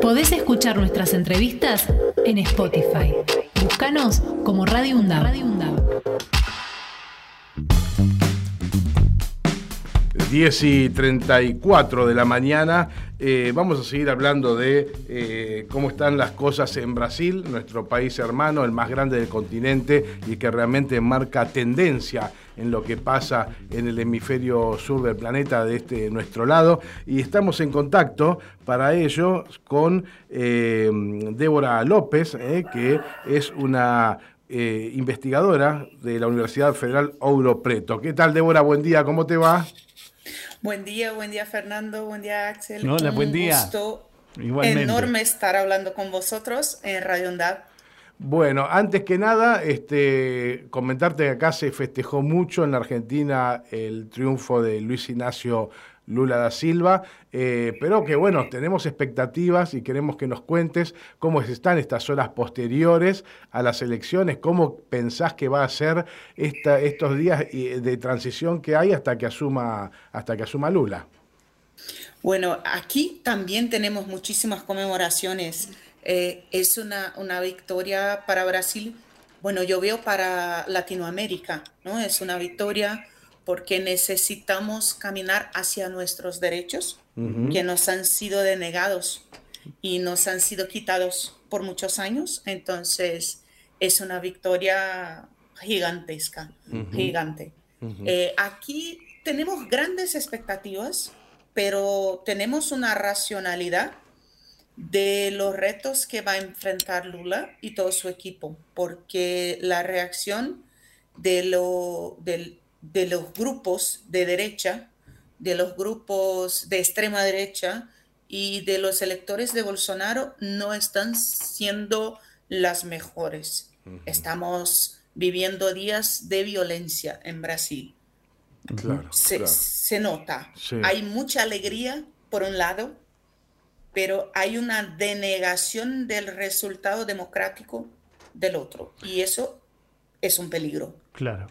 Podés escuchar nuestras entrevistas en Spotify. Búscanos como Radio UNDAV. Radio UNDAV. 10 y 34 de la mañana. Eh, vamos a seguir hablando de eh, cómo están las cosas en Brasil, nuestro país hermano, el más grande del continente y que realmente marca tendencia en lo que pasa en el hemisferio sur del planeta de este nuestro lado. Y estamos en contacto para ello con eh, Débora López, que es una investigadora de la Universidad Federal Ouro Preto. ¿Qué tal, Débora? Buen día, ¿cómo te va? Buen día, buen día Fernando, buen día Axel. Hola, buen día. gusto enorme estar hablando con vosotros en Radio Ondad. Bueno, antes que nada, este, comentarte que acá se festejó mucho en la Argentina el triunfo de Luis Ignacio Lula da Silva, eh, pero que bueno, tenemos expectativas y queremos que nos cuentes cómo están estas horas posteriores a las elecciones, cómo pensás que va a ser estos días de transición que hay hasta que asuma, hasta que asuma Lula. Bueno, aquí también tenemos muchísimas conmemoraciones. Eh, es una, una victoria para Brasil. Bueno, yo veo para Latinoamérica, ¿no? Es una victoria porque necesitamos caminar hacia nuestros derechos que nos han sido denegados y nos han sido quitados por muchos años. Entonces, es una victoria gigantesca, gigante. Eh, aquí tenemos grandes expectativas, pero tenemos una racionalidad de los retos que va a enfrentar Lula y todo su equipo, porque la reacción de lo, de los grupos de derecha, de los grupos de extrema derecha y de los electores de Bolsonaro no están siendo las mejores. Estamos viviendo días de violencia en Brasil. se, nota. Hay mucha alegría por un lado, pero hay una denegación del resultado democrático del otro. Y eso es un peligro. Claro.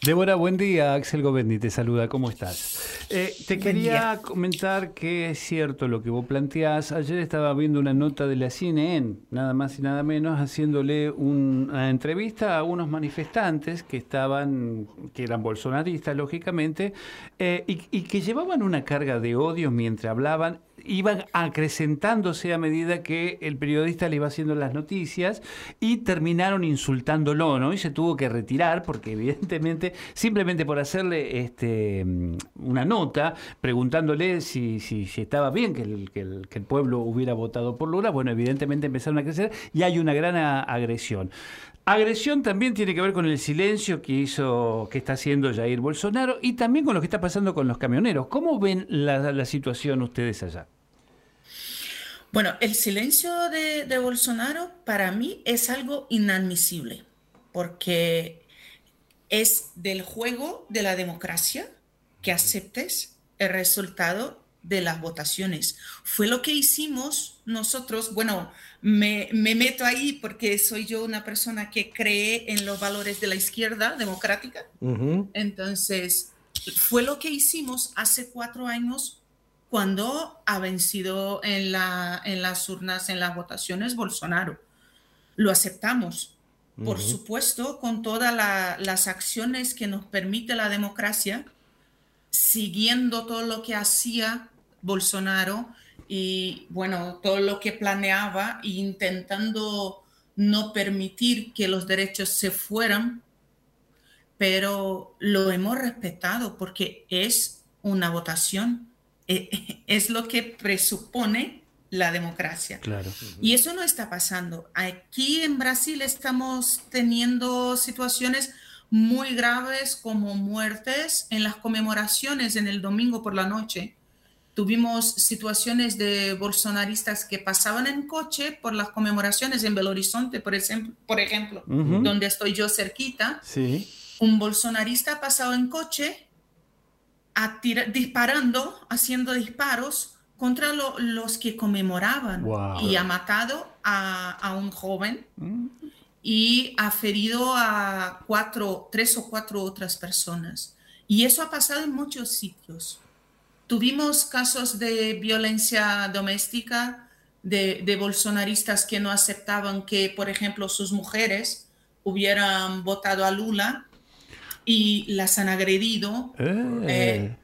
Débora, buen día. Axel Govendi te saluda. ¿Cómo estás? Eh, te quería comentar que es cierto lo que vos planteás. Ayer estaba viendo una nota de la CNN, nada más y nada menos, haciéndole una entrevista a unos manifestantes que estaban, que eran bolsonaristas, lógicamente, eh, y, y que llevaban una carga de odio mientras hablaban iban acrecentándose a medida que el periodista le iba haciendo las noticias y terminaron insultándolo, ¿no? Y se tuvo que retirar porque evidentemente, simplemente por hacerle este, una nota preguntándole si, si, estaba bien que el, que, el, que el pueblo hubiera votado por Lula, bueno, evidentemente empezaron a crecer y hay una gran agresión. Agresión también tiene que ver con el silencio que hizo, que está haciendo Jair Bolsonaro y también con lo que está pasando con los camioneros. ¿Cómo ven la situación ustedes allá? Bueno, el silencio de, Bolsonaro para mí es algo inadmisible, porque es del juego de la democracia que aceptes el resultado de las votaciones. Fue lo que hicimos nosotros, bueno, me, meto ahí porque soy yo una persona que cree en los valores de la izquierda democrática. Entonces, fue lo que hicimos hace cuatro años cuando ha vencido en, la, en las urnas, en las votaciones, Bolsonaro. Lo aceptamos. Por supuesto, con todas las acciones que nos permite la democracia, siguiendo todo lo que hacía Bolsonaro y, bueno, todo lo que planeaba e intentando no permitir que los derechos se fueran, pero lo hemos respetado porque es una votación eh, es lo que presupone la democracia. Claro. Y eso no está pasando. Aquí en Brasil estamos teniendo situaciones muy graves como muertes en las conmemoraciones en el domingo por la noche. Tuvimos situaciones de bolsonaristas que pasaban en coche por las conmemoraciones en Belo Horizonte, por ejemplo, por ejemplo donde estoy yo cerquita. Sí. Un bolsonarista ha pasado en coche disparando, haciendo disparos contra los que conmemoraban y ha matado a, un joven mm. y ha ferido a cuatro, tres o cuatro otras personas. Y eso ha pasado en muchos sitios. Tuvimos casos de violencia doméstica de, bolsonaristas que no aceptaban que, por ejemplo, sus mujeres hubieran votado a Lula y las han agredido. Eh. Eh,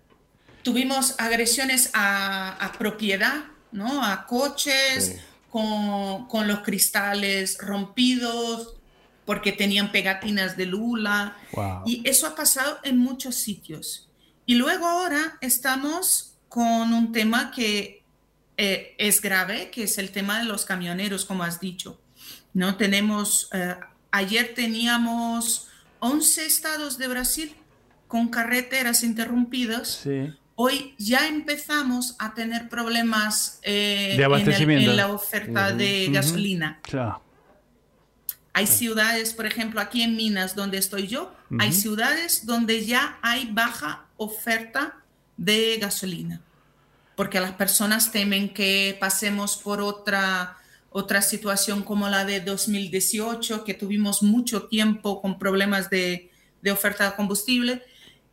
tuvimos agresiones a, propiedad, ¿no? A coches con, con, los cristales rompidos porque tenían pegatinas de Lula. Y eso ha pasado en muchos sitios. Y luego ahora estamos con un tema que eh, es grave, que es el tema de los camioneros, como has dicho. No tenemos, eh, ayer teníamos 11 estados de Brasil con carreteras interrumpidas. Hoy ya empezamos a tener problemas eh, En, la oferta de gasolina. Hay ciudades, por ejemplo, aquí en Minas, donde estoy yo, hay ciudades donde ya hay baja oferta de gasolina porque las personas temen que pasemos por otra, otra situación como la de 2018, que tuvimos mucho tiempo con problemas de, oferta de combustible.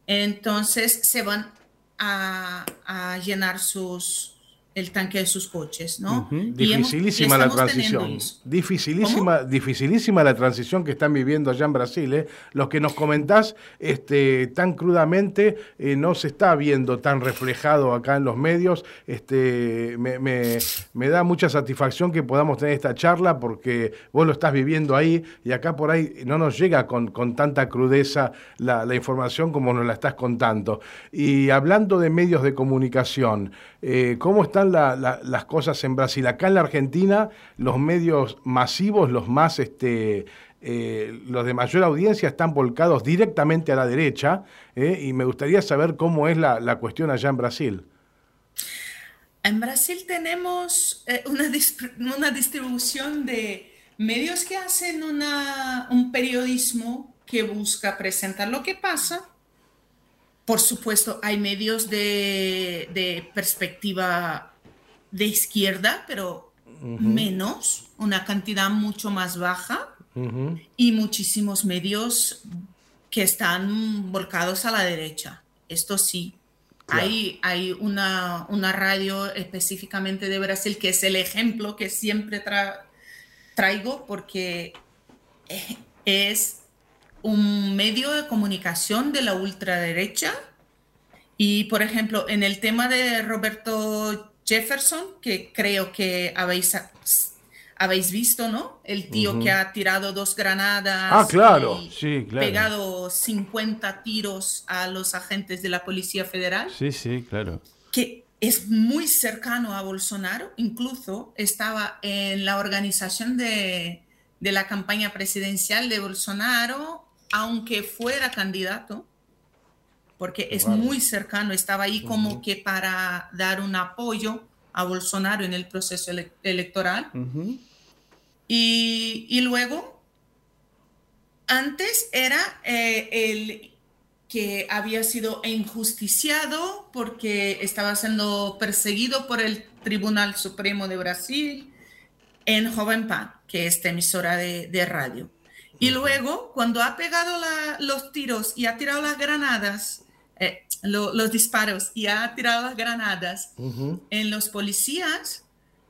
Entonces se van a llenar sus, el tanque de sus coches, ¿no? Dificilísima la transición. Dificilísima, dificilísima la transición que están viviendo allá en Brasil. ¿eh? Lo que nos comentás este, tan crudamente eh, no se está viendo tan reflejado acá en los medios. Este, me, da mucha satisfacción que podamos tener esta charla porque vos lo estás viviendo ahí y acá por ahí no nos llega con, tanta crudeza la, información como nos la estás contando. Y hablando de medios de comunicación, eh, ¿cómo las cosas en Brasil. Acá en la Argentina, los medios masivos, los más, este, eh, los de mayor audiencia, están volcados directamente a la derecha. Eh, y me gustaría saber cómo es la, cuestión allá en Brasil. En Brasil tenemos eh, una, una, distribución de medios que hacen una, un periodismo que busca presentar lo que pasa. Por supuesto, hay medios de, de perspectiva de izquierda, pero menos, una cantidad mucho más baja, y muchísimos medios que están volcados a la derecha. Esto sí. Hay, hay una, una, radio específicamente de Brasil que es el ejemplo que siempre traigo porque es un medio de comunicación de la ultraderecha. Y, por ejemplo, en el tema de Roberto Jefferson, que creo que habéis, habéis visto, ¿no? El tío que ha tirado dos granadas. Ah, claro, sí, claro. Pegado 50 tiros a los agentes de la Policía Federal. Sí, sí, claro. Que es muy cercano a Bolsonaro, incluso estaba en la organización de, de la campaña presidencial de Bolsonaro, aunque fuera candidato porque es muy cercano, estaba ahí como que para dar un apoyo a Bolsonaro en el proceso electoral. y, luego, antes era eh, el que había sido injusticiado porque estaba siendo perseguido por el Tribunal Supremo de Brasil en Joven Pan, que es esta emisora de, radio. Y luego, cuando ha pegado los tiros y ha tirado las granadas eh, los disparos y ha tirado las granadas en los policías,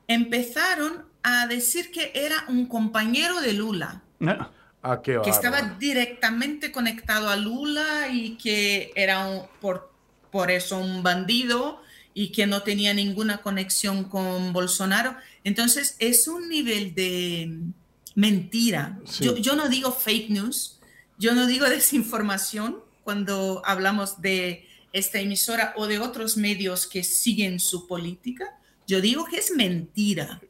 empezaron a decir que era un compañero de Lula. Ah, que estaba directamente conectado a Lula y que era por, por eso un bandido y que no tenía ninguna conexión con Bolsonaro. Entonces es un nivel de mentira. Yo, yo no digo fake news, yo no digo desinformación, cuando hablamos de esta emisora o de otros medios que siguen su política, yo digo que es mentira.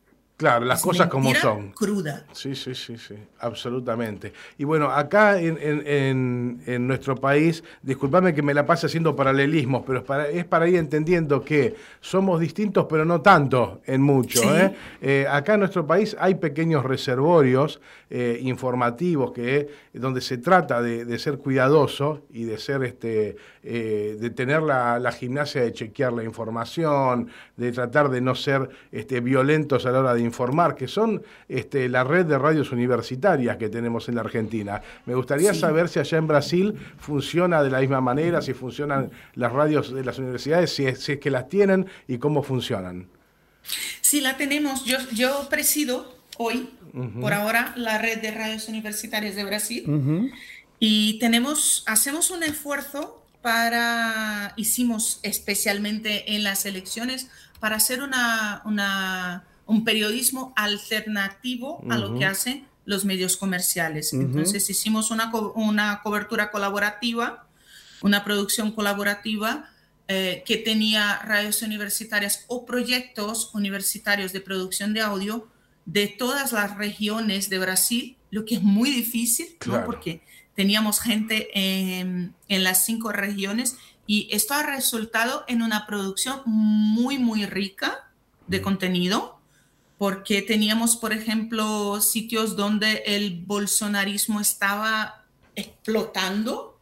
Claro, las cosas como son. Cruda. Sí, sí, sí, sí, absolutamente. Y bueno, acá en, nuestro país, discúlpame que me la pase haciendo paralelismos, pero es para, es para ir entendiendo que somos distintos, pero no tanto en mucho. ¿eh? Eh, acá en nuestro país hay pequeños reservorios eh, informativos que, donde se trata de, ser cuidadoso y de ser este, de tener la, la, gimnasia de chequear la información, de tratar de no ser este, violentos a la hora de informar, que son este, la red de radios universitarias que tenemos en la Argentina. Me gustaría saber si allá en Brasil funciona de la misma manera, si funcionan las radios de las universidades, si es, que las tienen y cómo funcionan. Sí, la tenemos. Yo, yo presido hoy, por ahora, la red de radios universitarias de Brasil. Y tenemos, hacemos un esfuerzo para, hicimos especialmente en las elecciones, para hacer una, una un periodismo alternativo a lo que hacen los medios comerciales. Entonces hicimos una, una cobertura colaborativa, una producción colaborativa eh, que tenía radios universitarias o proyectos universitarios de producción de audio de todas las regiones de Brasil, lo que es muy difícil, ¿no? porque teníamos gente en, en, las cinco regiones y esto ha resultado en una producción muy, muy rica de contenido, porque teníamos, por ejemplo, sitios donde el bolsonarismo estaba explotando,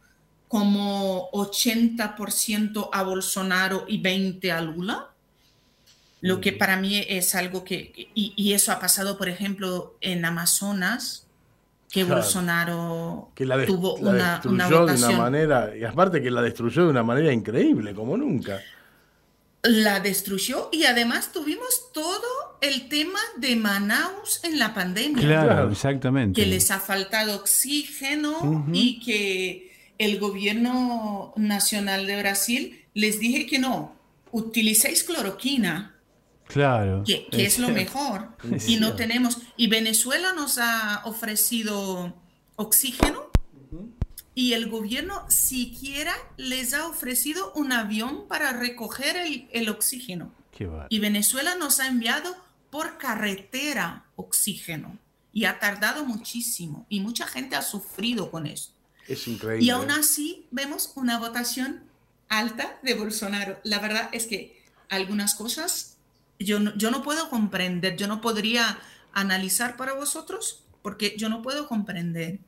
como 80% a Bolsonaro y 20% a Lula, lo que para mí es algo que, y, eso ha pasado, por ejemplo, en Amazonas, que Bolsonaro que la tuvo una, destruyó de una manera, y aparte que la destruyó de una manera increíble, como nunca. La destruyó y además tuvimos todo el tema de Manaus en la pandemia. Claro, exactamente. Que les ha faltado oxígeno y que el gobierno nacional de Brasil les dije que no, utilicéis cloroquina. Claro. Que, es, lo mejor. y no tenemos. Y Venezuela nos ha ofrecido oxígeno y el gobierno siquiera les ha ofrecido un avión para recoger el, oxígeno. y Venezuela nos ha enviado por carretera oxígeno y ha tardado muchísimo y mucha gente ha sufrido con eso. Es increíble. Y aún así vemos una votación alta de Bolsonaro. La verdad es que algunas cosas yo no, yo no puedo comprender, yo no podría analizar para vosotros porque yo no puedo comprender.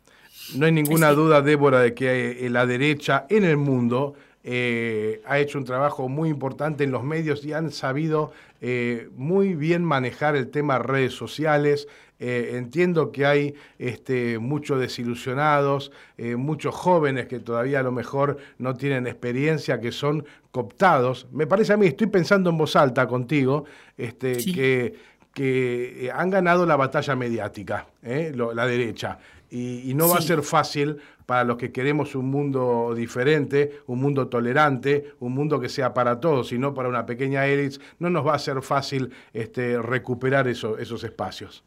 No hay ninguna duda, Débora, de que eh, la derecha en el mundo eh, ha hecho un trabajo muy importante en los medios y han sabido eh, muy bien manejar el tema redes sociales, eh, entiendo que hay este, muchos desilusionados, muchos jóvenes que todavía a lo mejor no tienen experiencia, que son cooptados. Me parece a mí, estoy pensando en voz alta contigo, este, que, que han ganado la batalla mediática, la derecha. Y, no va a ser fácil para los que queremos un mundo diferente, un mundo tolerante, un mundo que sea para todos, sino para una pequeña élite, no nos va a ser fácil este, recuperar esos espacios.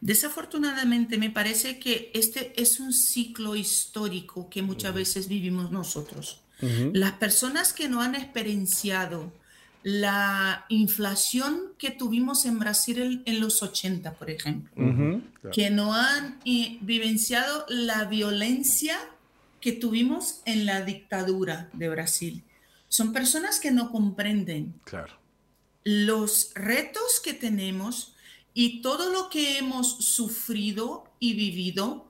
Desafortunadamente me parece que este es un ciclo histórico que muchas veces vivimos nosotros. Las personas que no han experienciado la inflación que tuvimos en Brasil en, los 80, por ejemplo, que no han eh, vivenciado la violencia que tuvimos en la dictadura de Brasil. Son personas que no comprenden los retos que tenemos y todo lo que hemos sufrido y vivido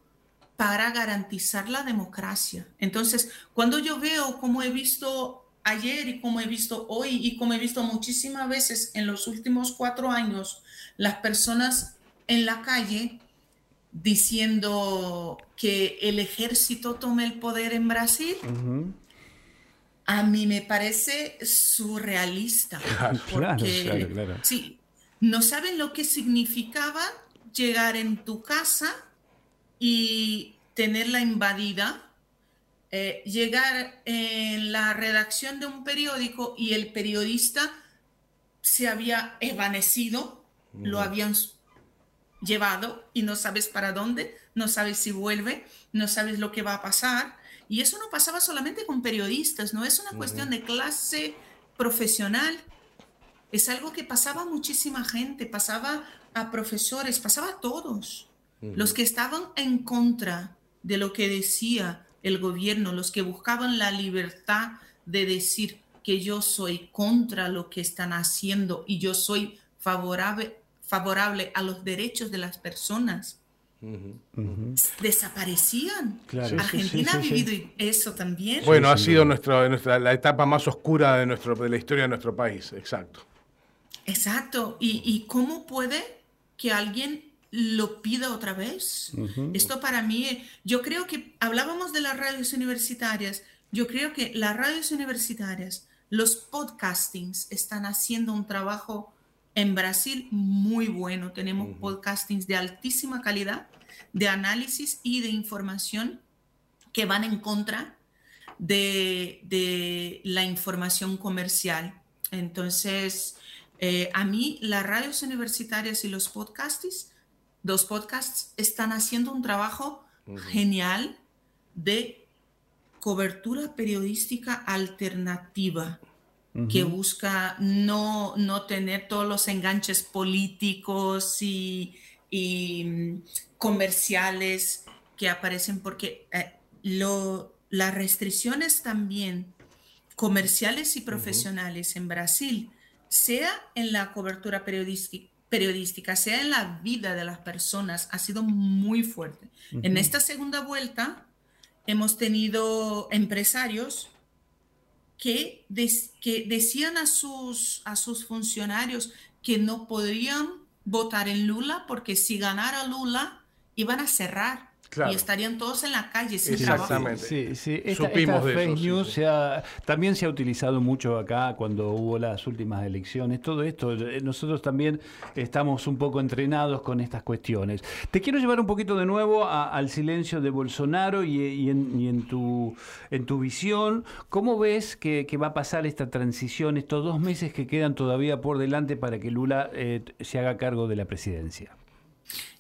para garantizar la democracia. Entonces, cuando yo veo como he visto ayer y como he visto hoy y como he visto muchísimas veces en los últimos cuatro años, las personas en la calle diciendo que el ejército tome el poder en Brasil, a mí me parece surrealista. porque, claro, Sí, no saben lo que significaba llegar en tu casa y tenerla invadida, eh, llegar en la redacción de un periódico y el periodista se había evanecido, lo habían llevado y no sabes para dónde, no sabes si vuelve, no sabes lo que va a pasar. Y eso no pasaba solamente con periodistas, no es una cuestión de clase profesional, es algo que pasaba a muchísima gente, pasaba a profesores, pasaba a todos. Los que estaban en contra de lo que decía el gobierno, los que buscaban la libertad de decir que yo soy contra lo que están haciendo y yo soy favorable, favorable a los derechos de las personas. Desaparecían. Argentina ha vivido eso también. Bueno, ha sido nuestra, la etapa más oscura de, nuestro, de la historia de nuestro país, exacto. Exacto. ¿Y, cómo puede que alguien lo pida otra vez? Esto para mí, yo creo que hablábamos de las radios universitarias. Yo creo que las radios universitarias, los podcastings están haciendo un trabajo En Brasil, muy bueno. Tenemos podcastings de altísima calidad, de análisis y de información que van en contra de, la información comercial. Entonces, eh, a mí las radios universitarias y los podcasts, dos podcasts, están haciendo un trabajo genial de cobertura periodística alternativa que busca no, no, tener todos los enganches políticos y, mm, comerciales que aparecen porque eh, lo, las restricciones también comerciales y profesionales en Brasil, sea en la cobertura periodística, periodística, sea en la vida de las personas, ha sido muy fuerte. En esta segunda vuelta hemos tenido empresarios que, que decían a sus, a sus funcionarios que no podrían votar en Lula porque si ganara Lula iban a cerrar y estarían todos en la calle sin Exactamente. Sí, sí. Esta, fake news también se ha utilizado mucho acá cuando hubo las últimas elecciones. Todo esto, eh, nosotros también estamos un poco entrenados con estas cuestiones. Te quiero llevar un poquito de nuevo al silencio de Bolsonaro y, en, tu, en tu visión. ¿Cómo ves que, va a pasar esta transición, estos dos meses que quedan todavía por delante para que Lula eh, se haga cargo de la presidencia?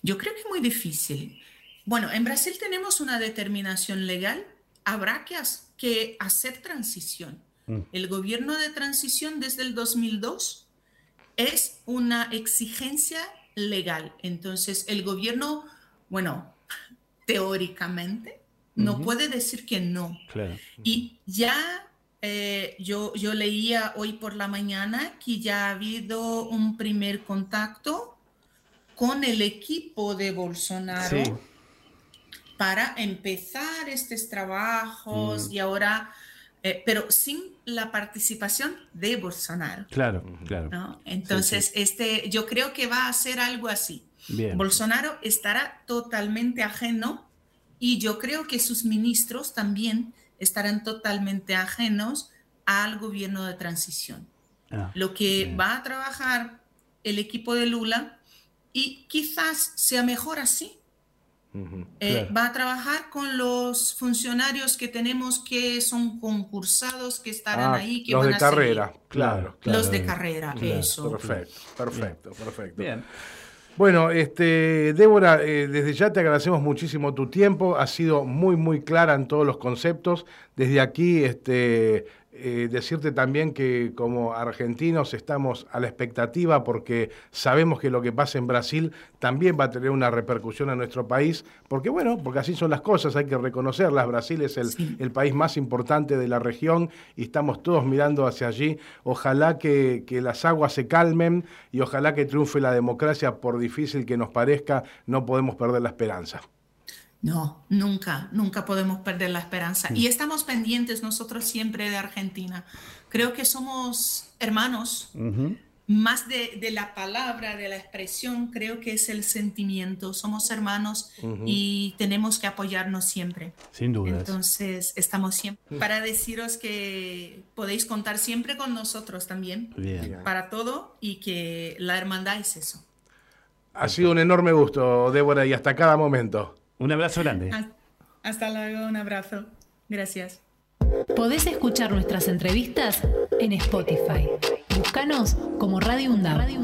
Yo creo que es muy difícil. Bueno, en Brasil tenemos una determinación legal, habrá que, que hacer transición. Mm. El gobierno de transición desde el 2002 es una exigencia legal. Entonces, el gobierno, bueno, teóricamente, no puede decir que no. Y ya eh, yo, yo leía hoy por la mañana que ya ha habido un primer contacto con el equipo de Bolsonaro para empezar estos trabajos mm. y ahora, eh, pero sin la participación de Bolsonaro. Claro, claro. Entonces, este, yo creo que va a ser algo así. Bolsonaro estará totalmente ajeno y yo creo que sus ministros también estarán totalmente ajenos al gobierno de transición. Ah, Lo que va a trabajar el equipo de Lula y quizás sea mejor así, eh, va a trabajar con los funcionarios que tenemos que son concursados, que estarán ah, ahí. Que los de carrera, claro, Los de carrera, eso. Perfecto, perfecto, perfecto. Bien. Bueno, este, Débora, eh, desde ya te agradecemos muchísimo tu tiempo, ha sido muy, muy clara en todos los conceptos. Desde aquí, este, eh, decirte también que como argentinos estamos a la expectativa porque sabemos que lo que pasa en Brasil también va a tener una repercusión en nuestro país, porque bueno, porque así son las cosas, hay que reconocerlas. Brasil es el, el país más importante de la región y estamos todos mirando hacia allí. Ojalá que, que las aguas se calmen y ojalá que triunfe la democracia, por difícil que nos parezca, no podemos perder la esperanza. No, nunca, nunca podemos perder la esperanza. Y estamos pendientes nosotros siempre de Argentina. Creo que somos hermanos, más de, la palabra, de la expresión, creo que es el sentimiento. Somos hermanos y tenemos que apoyarnos siempre. Sin duda. Entonces, estamos siempre para deciros que podéis contar siempre con nosotros también para todo y que la hermandad es eso. Ha sido un enorme gusto, Débora, y hasta cada momento. Un abrazo grande. Hasta luego, un abrazo. Gracias. Podés escuchar nuestras entrevistas en Spotify. Búscanos como Radio Radio